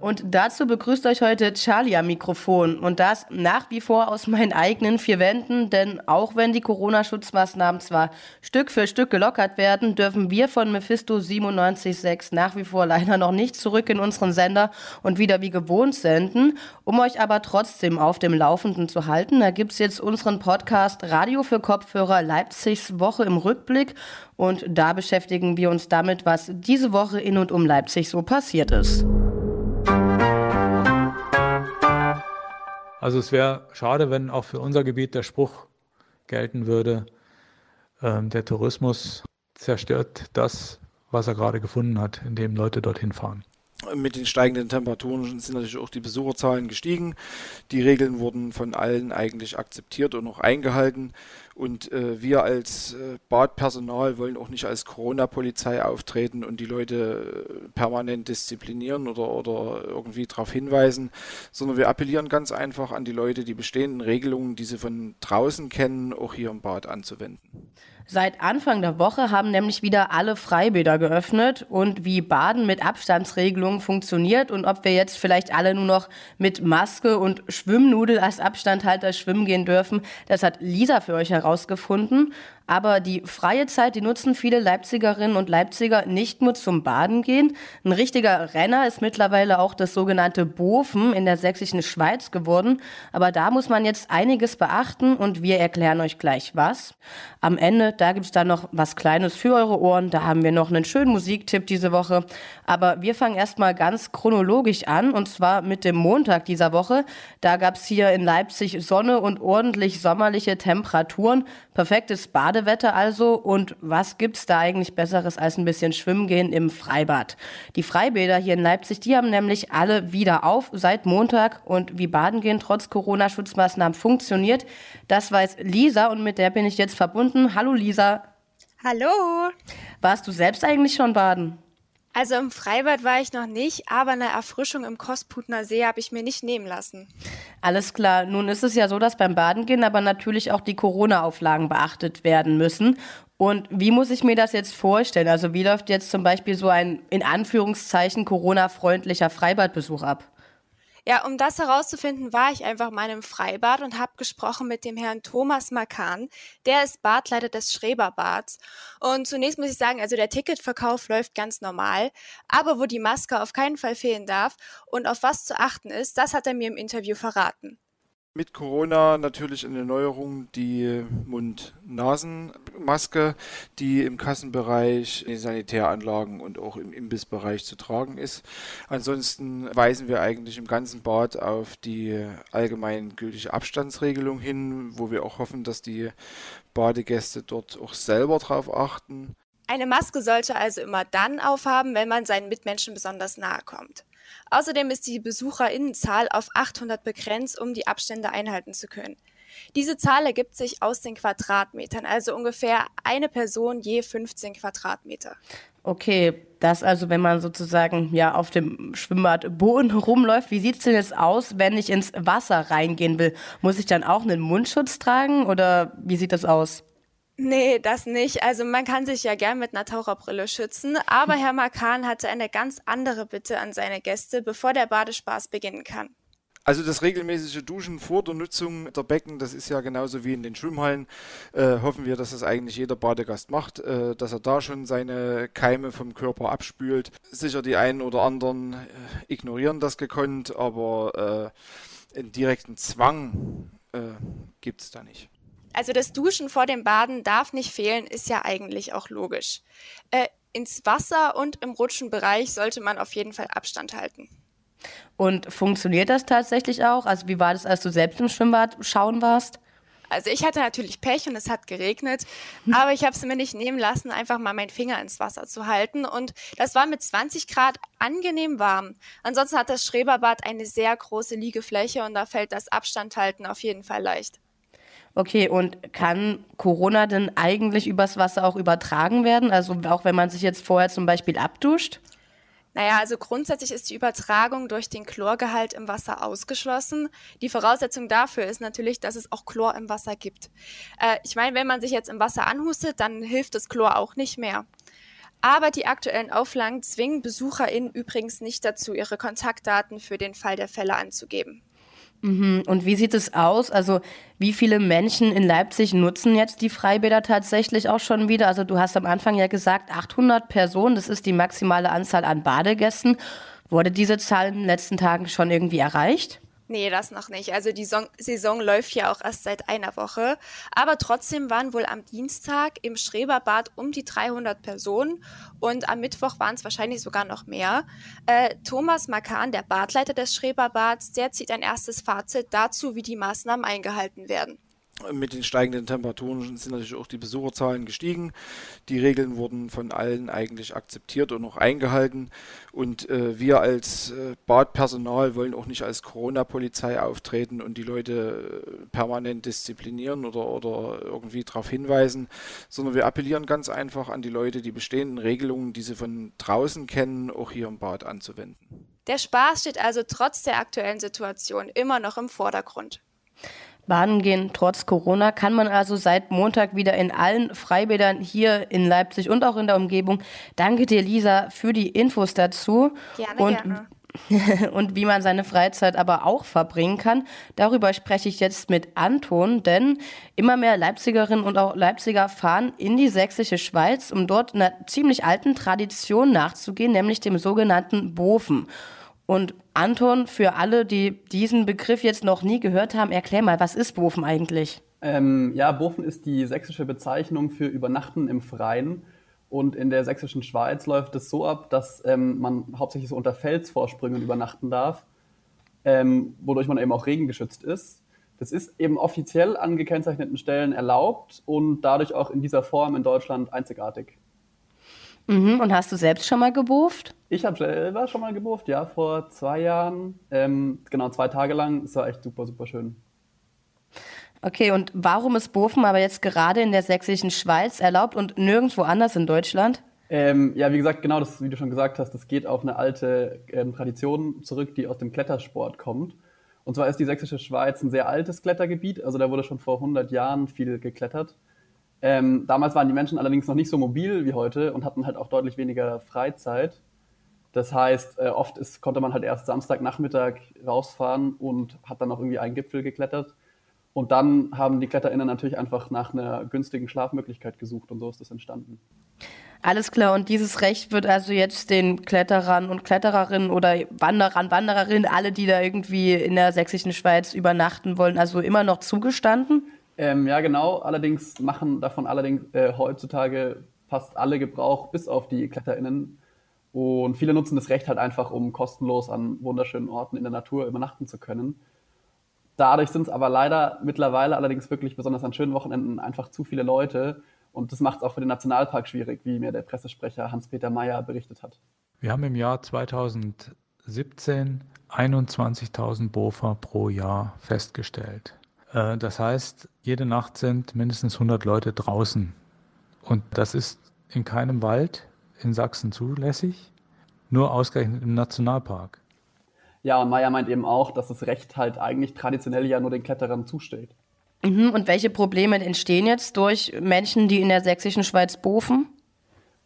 Und dazu begrüßt euch heute Charlie am Mikrofon und das nach wie vor aus meinen eigenen vier Wänden, denn auch wenn die Corona-Schutzmaßnahmen zwar Stück für Stück gelockert werden, dürfen wir von Mephisto 97.6 nach wie vor leider noch nicht zurück in unseren Sender und wieder wie gewohnt senden. Um euch aber trotzdem auf dem Laufenden zu halten, da gibt's jetzt unseren Podcast Radio für Kopfhörer Leipzigs Woche im Rückblick und da beschäftigen wir uns damit, was diese Woche in und um Leipzig so passiert ist. Also es wäre schade, wenn auch für unser Gebiet der Spruch gelten würde, ähm, der Tourismus zerstört das, was er gerade gefunden hat, indem Leute dorthin fahren. Mit den steigenden Temperaturen sind natürlich auch die Besucherzahlen gestiegen. Die Regeln wurden von allen eigentlich akzeptiert und auch eingehalten. Und äh, wir als äh, Badpersonal wollen auch nicht als Corona-Polizei auftreten und die Leute äh, permanent disziplinieren oder, oder irgendwie darauf hinweisen, sondern wir appellieren ganz einfach an die Leute, die bestehenden Regelungen, die sie von draußen kennen, auch hier im Bad anzuwenden. Seit Anfang der Woche haben nämlich wieder alle Freibäder geöffnet und wie Baden mit Abstandsregelungen funktioniert und ob wir jetzt vielleicht alle nur noch mit Maske und Schwimmnudel als Abstandhalter schwimmen gehen dürfen, das hat Lisa für euch herausgefunden. Aber die freie Zeit, die nutzen viele Leipzigerinnen und Leipziger nicht nur zum Baden gehen. Ein richtiger Renner ist mittlerweile auch das sogenannte Bofen in der sächsischen Schweiz geworden. Aber da muss man jetzt einiges beachten und wir erklären euch gleich was. Am Ende, da gibt's dann noch was Kleines für eure Ohren. Da haben wir noch einen schönen Musiktipp diese Woche. Aber wir fangen erstmal ganz chronologisch an und zwar mit dem Montag dieser Woche. Da gab's hier in Leipzig Sonne und ordentlich sommerliche Temperaturen. Perfektes Badewetter also. Und was gibt's da eigentlich Besseres als ein bisschen schwimmen gehen im Freibad? Die Freibäder hier in Leipzig, die haben nämlich alle wieder auf seit Montag. Und wie Baden gehen trotz Corona-Schutzmaßnahmen funktioniert, das weiß Lisa und mit der bin ich jetzt verbunden. Hallo Lisa. Hallo. Warst du selbst eigentlich schon baden? Also im Freibad war ich noch nicht, aber eine Erfrischung im Kostputner See habe ich mir nicht nehmen lassen. Alles klar. Nun ist es ja so, dass beim Baden gehen aber natürlich auch die Corona-Auflagen beachtet werden müssen. Und wie muss ich mir das jetzt vorstellen? Also wie läuft jetzt zum Beispiel so ein in Anführungszeichen Corona-freundlicher Freibadbesuch ab? Ja, um das herauszufinden, war ich einfach mal im Freibad und habe gesprochen mit dem Herrn Thomas Makan. Der ist Badleiter des Schreberbads. Und zunächst muss ich sagen, also der Ticketverkauf läuft ganz normal. Aber wo die Maske auf keinen Fall fehlen darf und auf was zu achten ist, das hat er mir im Interview verraten. Mit Corona natürlich eine Neuerung die Mund-Nasen-Maske, die im Kassenbereich, in den Sanitäranlagen und auch im Imbissbereich zu tragen ist. Ansonsten weisen wir eigentlich im ganzen Bad auf die allgemein gültige Abstandsregelung hin, wo wir auch hoffen, dass die Badegäste dort auch selber drauf achten. Eine Maske sollte also immer dann aufhaben, wenn man seinen Mitmenschen besonders nahe kommt. Außerdem ist die Besucherinnenzahl auf 800 begrenzt, um die Abstände einhalten zu können. Diese Zahl ergibt sich aus den Quadratmetern, also ungefähr eine Person je 15 Quadratmeter. Okay, das also, wenn man sozusagen ja auf dem Schwimmbadboden rumläuft. Wie sieht es denn jetzt aus, wenn ich ins Wasser reingehen will? Muss ich dann auch einen Mundschutz tragen oder wie sieht das aus? Nee, das nicht. Also man kann sich ja gern mit einer Taucherbrille schützen, aber Herr Makan hatte eine ganz andere Bitte an seine Gäste, bevor der Badespaß beginnen kann. Also das regelmäßige Duschen vor der Nutzung der Becken, das ist ja genauso wie in den Schwimmhallen. Äh, hoffen wir, dass das eigentlich jeder Badegast macht, äh, dass er da schon seine Keime vom Körper abspült. Sicher die einen oder anderen äh, ignorieren das gekonnt, aber äh, einen direkten Zwang äh, gibt es da nicht. Also das Duschen vor dem Baden darf nicht fehlen, ist ja eigentlich auch logisch. Äh, ins Wasser und im Rutschenbereich sollte man auf jeden Fall Abstand halten. Und funktioniert das tatsächlich auch? Also wie war das, als du selbst im Schwimmbad schauen warst? Also ich hatte natürlich Pech und es hat geregnet, aber ich habe es mir nicht nehmen lassen, einfach mal meinen Finger ins Wasser zu halten. Und das war mit 20 Grad angenehm warm. Ansonsten hat das Schreberbad eine sehr große Liegefläche und da fällt das Abstandhalten auf jeden Fall leicht. Okay, und kann Corona denn eigentlich übers Wasser auch übertragen werden? Also auch wenn man sich jetzt vorher zum Beispiel abduscht? Naja, also grundsätzlich ist die Übertragung durch den Chlorgehalt im Wasser ausgeschlossen. Die Voraussetzung dafür ist natürlich, dass es auch Chlor im Wasser gibt. Äh, ich meine, wenn man sich jetzt im Wasser anhustet, dann hilft das Chlor auch nicht mehr. Aber die aktuellen Auflagen zwingen BesucherInnen übrigens nicht dazu, ihre Kontaktdaten für den Fall der Fälle anzugeben. Mhm. Und wie sieht es aus? Also wie viele Menschen in Leipzig nutzen jetzt die Freibäder tatsächlich auch schon wieder? Also du hast am Anfang ja gesagt, 800 Personen, das ist die maximale Anzahl an Badegästen. Wurde diese Zahl in den letzten Tagen schon irgendwie erreicht? Nee, das noch nicht. Also die Saison läuft ja auch erst seit einer Woche. Aber trotzdem waren wohl am Dienstag im Schreberbad um die 300 Personen und am Mittwoch waren es wahrscheinlich sogar noch mehr. Äh, Thomas Makan, der Badleiter des Schreberbads, der zieht ein erstes Fazit dazu, wie die Maßnahmen eingehalten werden mit den steigenden Temperaturen sind natürlich auch die Besucherzahlen gestiegen. Die Regeln wurden von allen eigentlich akzeptiert und auch eingehalten. Und äh, wir als äh, Badpersonal wollen auch nicht als Corona-Polizei auftreten und die Leute äh, permanent disziplinieren oder, oder irgendwie darauf hinweisen, sondern wir appellieren ganz einfach an die Leute, die bestehenden Regelungen, die sie von draußen kennen, auch hier im Bad anzuwenden. Der Spaß steht also trotz der aktuellen Situation immer noch im Vordergrund. Baden gehen trotz Corona kann man also seit Montag wieder in allen Freibädern hier in Leipzig und auch in der Umgebung. Danke dir, Lisa, für die Infos dazu. Gerne, und gerne. und wie man seine Freizeit aber auch verbringen kann. Darüber spreche ich jetzt mit Anton, denn immer mehr Leipzigerinnen und auch Leipziger fahren in die sächsische Schweiz, um dort einer ziemlich alten Tradition nachzugehen, nämlich dem sogenannten Bofen. Und Anton, für alle, die diesen Begriff jetzt noch nie gehört haben, erklär mal, was ist Bofen eigentlich? Ähm, ja, Bofen ist die sächsische Bezeichnung für Übernachten im Freien. Und in der sächsischen Schweiz läuft es so ab, dass ähm, man hauptsächlich so unter Felsvorsprüngen übernachten darf, ähm, wodurch man eben auch regengeschützt ist. Das ist eben offiziell an gekennzeichneten Stellen erlaubt und dadurch auch in dieser Form in Deutschland einzigartig. Mhm. Und hast du selbst schon mal gebuft? Ich habe selber schon mal gebuft, ja, vor zwei Jahren. Ähm, genau, zwei Tage lang. Es war echt super, super schön. Okay, und warum ist Bofen aber jetzt gerade in der sächsischen Schweiz erlaubt und nirgendwo anders in Deutschland? Ähm, ja, wie gesagt, genau das, wie du schon gesagt hast, das geht auf eine alte ähm, Tradition zurück, die aus dem Klettersport kommt. Und zwar ist die sächsische Schweiz ein sehr altes Klettergebiet, also da wurde schon vor 100 Jahren viel geklettert. Ähm, damals waren die Menschen allerdings noch nicht so mobil wie heute und hatten halt auch deutlich weniger Freizeit. Das heißt, äh, oft ist, konnte man halt erst Samstagnachmittag rausfahren und hat dann noch irgendwie einen Gipfel geklettert. Und dann haben die KletterInnen natürlich einfach nach einer günstigen Schlafmöglichkeit gesucht und so ist das entstanden. Alles klar, und dieses Recht wird also jetzt den Kletterern und Klettererinnen oder Wanderern, Wandererinnen, alle, die da irgendwie in der sächsischen Schweiz übernachten wollen, also immer noch zugestanden? Ähm, ja, genau. Allerdings machen davon allerdings äh, heutzutage fast alle Gebrauch, bis auf die KletterInnen. Und viele nutzen das Recht halt einfach, um kostenlos an wunderschönen Orten in der Natur übernachten zu können. Dadurch sind es aber leider mittlerweile allerdings wirklich besonders an schönen Wochenenden einfach zu viele Leute. Und das macht es auch für den Nationalpark schwierig, wie mir der Pressesprecher Hans-Peter Mayer berichtet hat. Wir haben im Jahr 2017 21.000 Bofer pro Jahr festgestellt. Äh, das heißt, jede Nacht sind mindestens 100 Leute draußen. Und das ist in keinem Wald in Sachsen zulässig, nur ausgerechnet im Nationalpark. Ja, und Maya meint eben auch, dass das Recht halt eigentlich traditionell ja nur den Kletterern zusteht. Mhm, und welche Probleme entstehen jetzt durch Menschen, die in der sächsischen Schweiz bofen?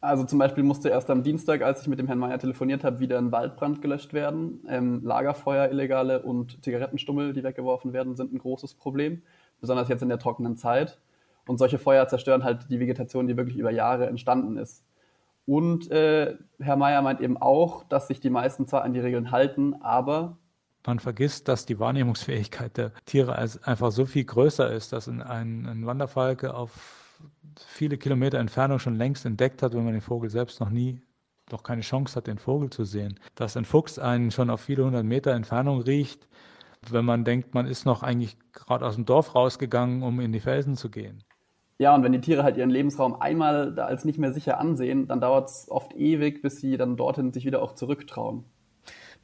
Also zum Beispiel musste erst am Dienstag, als ich mit dem Herrn Mayer telefoniert habe, wieder ein Waldbrand gelöscht werden. Ähm, Lagerfeuer, illegale und Zigarettenstummel, die weggeworfen werden, sind ein großes Problem, besonders jetzt in der trockenen Zeit. Und solche Feuer zerstören halt die Vegetation, die wirklich über Jahre entstanden ist. Und äh, Herr Mayer meint eben auch, dass sich die meisten zwar an die Regeln halten, aber man vergisst, dass die Wahrnehmungsfähigkeit der Tiere einfach so viel größer ist, dass ein, ein Wanderfalke auf viele Kilometer Entfernung schon längst entdeckt hat, wenn man den Vogel selbst noch nie, noch keine Chance hat, den Vogel zu sehen. Dass ein Fuchs einen schon auf viele hundert Meter Entfernung riecht, wenn man denkt, man ist noch eigentlich gerade aus dem Dorf rausgegangen, um in die Felsen zu gehen. Ja, und wenn die Tiere halt ihren Lebensraum einmal als nicht mehr sicher ansehen, dann dauert es oft ewig, bis sie dann dorthin sich wieder auch zurücktrauen.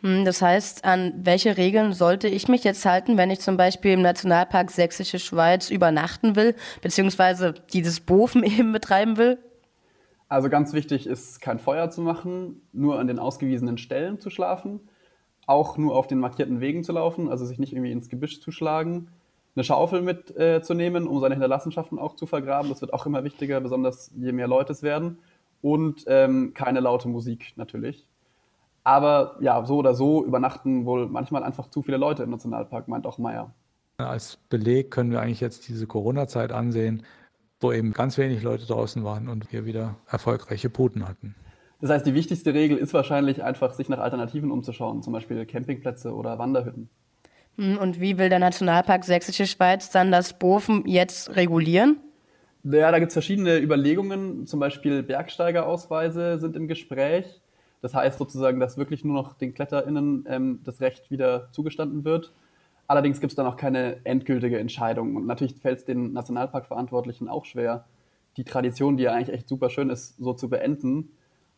Hm, das heißt, an welche Regeln sollte ich mich jetzt halten, wenn ich zum Beispiel im Nationalpark Sächsische Schweiz übernachten will, beziehungsweise dieses Bofen eben betreiben will? Also ganz wichtig ist, kein Feuer zu machen, nur an den ausgewiesenen Stellen zu schlafen, auch nur auf den markierten Wegen zu laufen, also sich nicht irgendwie ins Gebüsch zu schlagen, eine Schaufel mitzunehmen, äh, um seine Hinterlassenschaften auch zu vergraben. Das wird auch immer wichtiger, besonders je mehr Leute es werden und ähm, keine laute Musik natürlich. Aber ja, so oder so übernachten wohl manchmal einfach zu viele Leute im Nationalpark, meint auch Meyer. Als Beleg können wir eigentlich jetzt diese Corona-Zeit ansehen, wo eben ganz wenig Leute draußen waren und wir wieder erfolgreiche Puten hatten. Das heißt, die wichtigste Regel ist wahrscheinlich einfach, sich nach Alternativen umzuschauen, zum Beispiel Campingplätze oder Wanderhütten. Hm, und wie will der Nationalpark Sächsische Schweiz dann das Bofen jetzt regulieren? Ja, da gibt es verschiedene Überlegungen. Zum Beispiel Bergsteigerausweise sind im Gespräch. Das heißt sozusagen, dass wirklich nur noch den KletterInnen ähm, das Recht wieder zugestanden wird. Allerdings gibt es da noch keine endgültige Entscheidung. Und natürlich fällt es den Nationalparkverantwortlichen auch schwer, die Tradition, die ja eigentlich echt super schön ist, so zu beenden.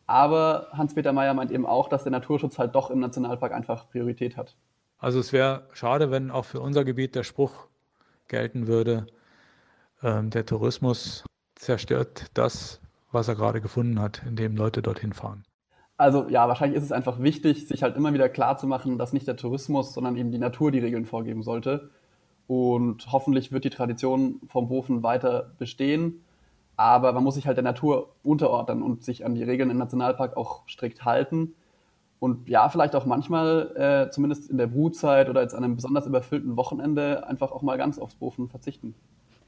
Aber Hans-Peter Mayer meint eben auch, dass der Naturschutz halt doch im Nationalpark einfach Priorität hat. Also es wäre schade, wenn auch für unser Gebiet der Spruch gelten würde, ähm, der Tourismus zerstört das, was er gerade gefunden hat, indem Leute dorthin fahren. Also ja, wahrscheinlich ist es einfach wichtig, sich halt immer wieder klar zu machen, dass nicht der Tourismus, sondern eben die Natur die Regeln vorgeben sollte. Und hoffentlich wird die Tradition vom Bofen weiter bestehen. Aber man muss sich halt der Natur unterordnen und sich an die Regeln im Nationalpark auch strikt halten. Und ja, vielleicht auch manchmal, äh, zumindest in der Brutzeit oder jetzt an einem besonders überfüllten Wochenende, einfach auch mal ganz aufs Bofen verzichten.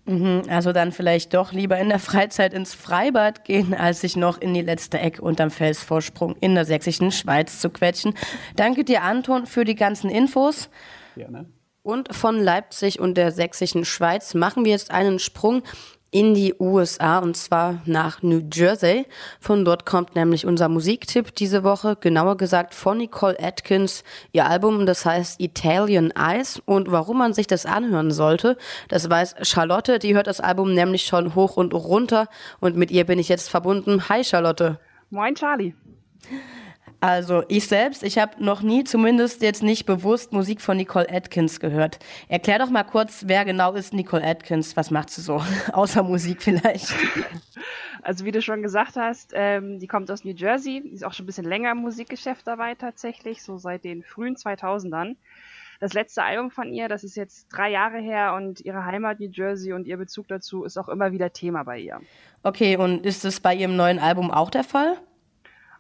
Mhm, also dann vielleicht doch lieber in der Freizeit ins Freibad gehen, als sich noch in die letzte Ecke unterm Felsvorsprung in der sächsischen Schweiz zu quetschen. Danke dir, Anton, für die ganzen Infos. Gerne. Und von Leipzig und der sächsischen Schweiz machen wir jetzt einen Sprung in die USA und zwar nach New Jersey. Von dort kommt nämlich unser Musiktipp diese Woche, genauer gesagt von Nicole Atkins, ihr Album, das heißt Italian Eyes. Und warum man sich das anhören sollte, das weiß Charlotte, die hört das Album nämlich schon hoch und runter und mit ihr bin ich jetzt verbunden. Hi Charlotte. Moin Charlie. Also ich selbst, ich habe noch nie, zumindest jetzt nicht bewusst, Musik von Nicole Atkins gehört. Erklär doch mal kurz, wer genau ist Nicole Atkins? Was macht sie so? Außer Musik vielleicht. Also wie du schon gesagt hast, ähm, die kommt aus New Jersey, die ist auch schon ein bisschen länger im Musikgeschäft dabei tatsächlich, so seit den frühen 2000ern. Das letzte Album von ihr, das ist jetzt drei Jahre her und ihre Heimat New Jersey und ihr Bezug dazu ist auch immer wieder Thema bei ihr. Okay, und ist es bei ihrem neuen Album auch der Fall?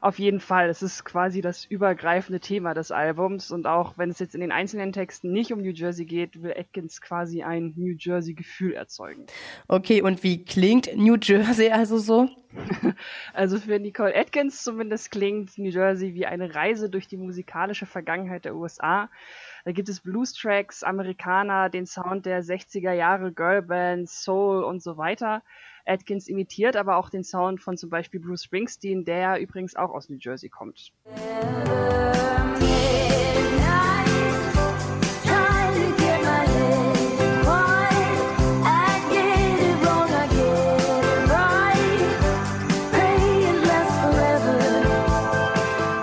Auf jeden Fall. Es ist quasi das übergreifende Thema des Albums. Und auch wenn es jetzt in den einzelnen Texten nicht um New Jersey geht, will Atkins quasi ein New Jersey-Gefühl erzeugen. Okay, und wie klingt New Jersey also so? also für Nicole Atkins zumindest klingt New Jersey wie eine Reise durch die musikalische Vergangenheit der USA. Da gibt es Blues-Tracks, Amerikaner, den Sound der 60er Jahre Girlbands, Soul und so weiter. Atkins imitiert aber auch den Sound von zum Beispiel Bruce Springsteen, der übrigens auch aus New Jersey kommt.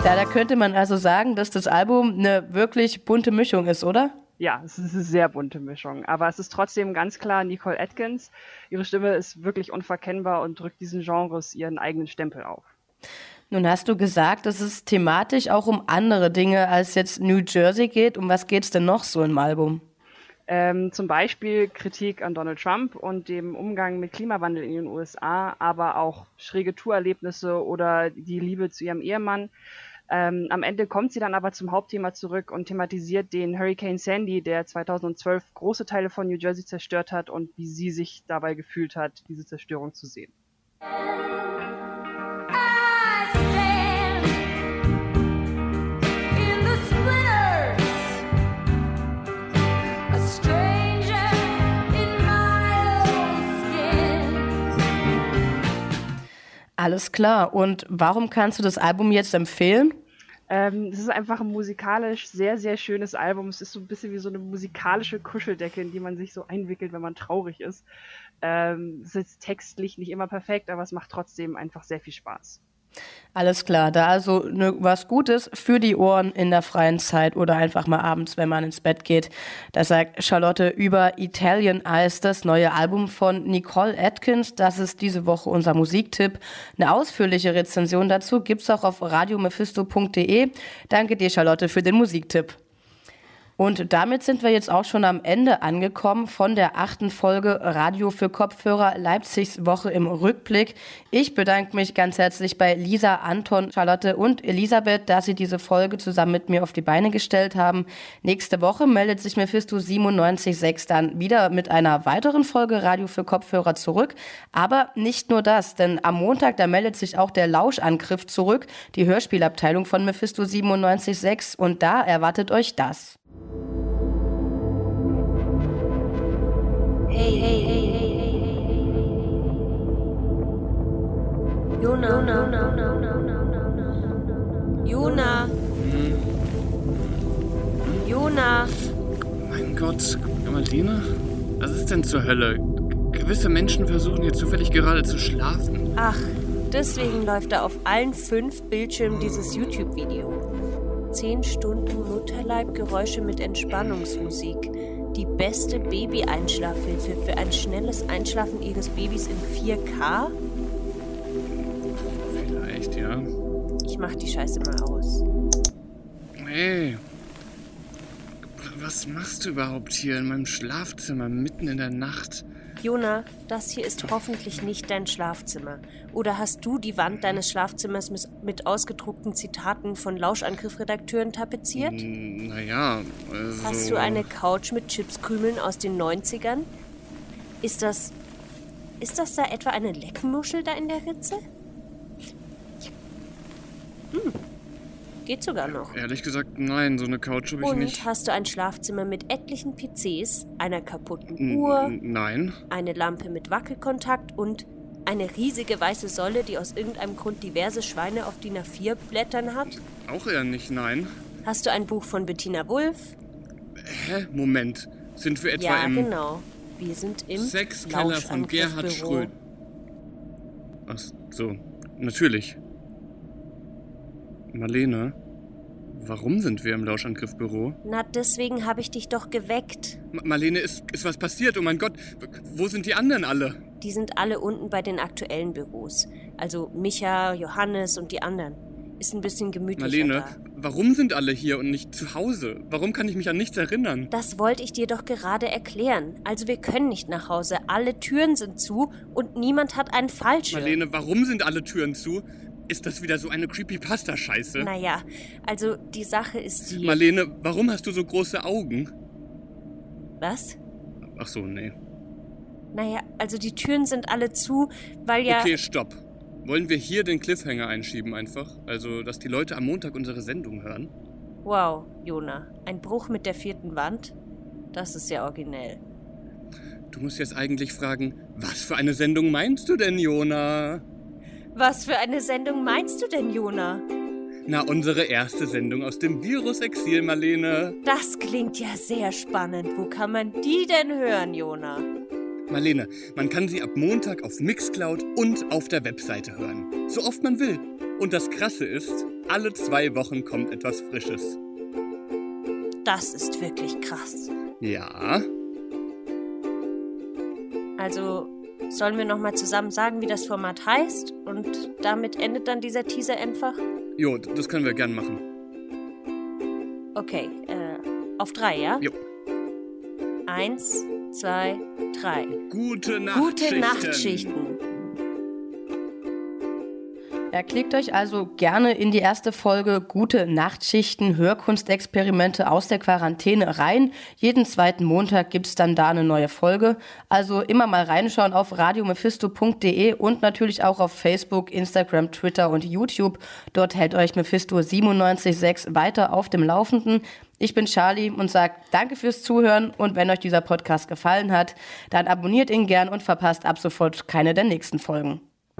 Ja, da könnte man also sagen, dass das Album eine wirklich bunte Mischung ist, oder? Ja, es ist eine sehr bunte Mischung. Aber es ist trotzdem ganz klar Nicole Atkins. Ihre Stimme ist wirklich unverkennbar und drückt diesen Genres ihren eigenen Stempel auf. Nun hast du gesagt, dass es thematisch auch um andere Dinge als jetzt New Jersey geht. Um was geht es denn noch so im Album? Ähm, zum Beispiel Kritik an Donald Trump und dem Umgang mit Klimawandel in den USA, aber auch schräge Tourerlebnisse oder die Liebe zu ihrem Ehemann. Ähm, am Ende kommt sie dann aber zum Hauptthema zurück und thematisiert den Hurricane Sandy, der 2012 große Teile von New Jersey zerstört hat und wie sie sich dabei gefühlt hat, diese Zerstörung zu sehen. Alles klar. Und warum kannst du das Album jetzt empfehlen? Ähm, es ist einfach ein musikalisch sehr, sehr schönes Album. Es ist so ein bisschen wie so eine musikalische Kuscheldecke, in die man sich so einwickelt, wenn man traurig ist. Ähm, es ist textlich nicht immer perfekt, aber es macht trotzdem einfach sehr viel Spaß. Alles klar, da also ne, was Gutes für die Ohren in der freien Zeit oder einfach mal abends, wenn man ins Bett geht. Das sagt Charlotte über Italian Eyes, das neue Album von Nicole Atkins. Das ist diese Woche unser Musiktipp. Eine ausführliche Rezension dazu gibt's auch auf radiomephisto.de. Danke dir, Charlotte, für den Musiktipp. Und damit sind wir jetzt auch schon am Ende angekommen von der achten Folge Radio für Kopfhörer Leipzigs Woche im Rückblick. Ich bedanke mich ganz herzlich bei Lisa, Anton, Charlotte und Elisabeth, dass sie diese Folge zusammen mit mir auf die Beine gestellt haben. Nächste Woche meldet sich Mephisto 97.6 dann wieder mit einer weiteren Folge Radio für Kopfhörer zurück. Aber nicht nur das, denn am Montag, da meldet sich auch der Lauschangriff zurück, die Hörspielabteilung von Mephisto 97.6 und da erwartet euch das. Hey, hey, hey, hey, hey, hey. Jona, Jona, Jona. Jona. Mein Gott, Marlene? Was ist denn zur Hölle? Gewisse Menschen versuchen hier zufällig gerade zu schlafen. Ach, deswegen läuft da auf allen fünf Bildschirmen dieses YouTube-Video. Zehn Stunden Mutterleibgeräusche mit Entspannungsmusik die beste Baby-Einschlafhilfe für ein schnelles Einschlafen Ihres Babys in 4K? Vielleicht, ja. Ich mach die Scheiße mal aus. Hey. Was machst du überhaupt hier in meinem Schlafzimmer mitten in der Nacht? Jona, das hier ist hoffentlich nicht dein Schlafzimmer. Oder hast du die Wand deines Schlafzimmers mit ausgedruckten Zitaten von Lauschangriffredakteuren tapeziert? Naja, also... Hast du eine Couch mit Chipskrümeln aus den 90ern? Ist das. Ist das da etwa eine Leckmuschel da in der Ritze? Hm. Geht sogar noch. Ehrlich gesagt, nein, so eine Couch habe ich Und nicht. hast du ein Schlafzimmer mit etlichen PCs, einer kaputten Uhr, nein. eine Lampe mit Wackelkontakt und eine riesige weiße Säule, die aus irgendeinem Grund diverse Schweine auf DIN A4 Blättern hat? Auch eher nicht, nein. Hast du ein Buch von Bettina Wulff? Hä? Moment. Sind wir etwa ja, im genau. Wir sind im Sexkeller von Gerhard. Schröd? Ach so, natürlich. Marlene, warum sind wir im Lauschangriffbüro? Na, deswegen habe ich dich doch geweckt. Ma Marlene, ist, ist was passiert? Oh mein Gott, wo sind die anderen alle? Die sind alle unten bei den aktuellen Büros. Also Micha, Johannes und die anderen. Ist ein bisschen gemütlicher Marlene, da. warum sind alle hier und nicht zu Hause? Warum kann ich mich an nichts erinnern? Das wollte ich dir doch gerade erklären. Also wir können nicht nach Hause. Alle Türen sind zu und niemand hat einen Fallschirm. Marlene, warum sind alle Türen zu? Ist das wieder so eine Creepypasta-Scheiße? Naja, also die Sache ist die... Marlene, warum hast du so große Augen? Was? Ach so, nee. Naja, also die Türen sind alle zu, weil ja... Okay, stopp. Wollen wir hier den Cliffhanger einschieben einfach? Also, dass die Leute am Montag unsere Sendung hören? Wow, Jona. Ein Bruch mit der vierten Wand? Das ist ja originell. Du musst jetzt eigentlich fragen, was für eine Sendung meinst du denn, Jona? Was für eine Sendung meinst du denn, Jona? Na, unsere erste Sendung aus dem Virus-Exil, Marlene. Das klingt ja sehr spannend. Wo kann man die denn hören, Jona? Marlene, man kann sie ab Montag auf Mixcloud und auf der Webseite hören. So oft man will. Und das Krasse ist, alle zwei Wochen kommt etwas Frisches. Das ist wirklich krass. Ja, Also, sollen wir nochmal zusammen sagen, wie das Format heißt? Und damit endet dann dieser Teaser einfach? jo, das können wir gern machen. Okay, äh, auf drei, ja? Jo. Eins, zwei, drei. Gute Nachtschichten. Gute Nachtschichten. Ja, klickt euch also gerne in die erste Folge Gute Nachtschichten, Hörkunstexperimente aus der Quarantäne rein. Jeden zweiten Montag gibt's dann da eine neue Folge. Also immer mal reinschauen auf radiomephisto.de und natürlich auch auf Facebook, Instagram, Twitter und YouTube. Dort hält euch Mephisto 97.6 weiter auf dem Laufenden. Ich bin Charlie und sage danke fürs Zuhören und wenn euch dieser Podcast gefallen hat, dann abonniert ihn gern und verpasst ab sofort keine der nächsten Folgen.